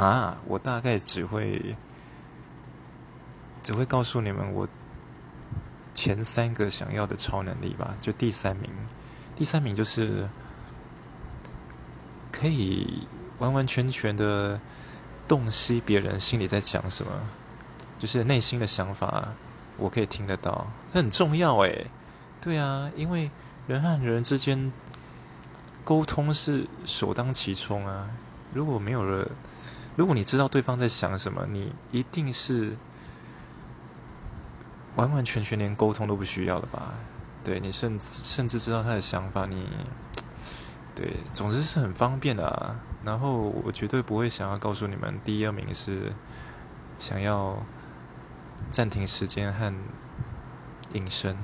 啊，我大概只会只会告诉你们我前三个想要的超能力吧。就第三名，第三名就是可以完完全全的洞悉别人心里在讲什么，就是内心的想法，我可以听得到，这很重要诶。对啊，因为人和人之间沟通是首当其冲啊。如果没有了，如果你知道对方在想什么，你一定是完完全全连沟通都不需要了吧？对你甚至甚至知道他的想法，你对，总之是很方便的啊。然后我绝对不会想要告诉你们，第二名是想要暂停时间和隐身。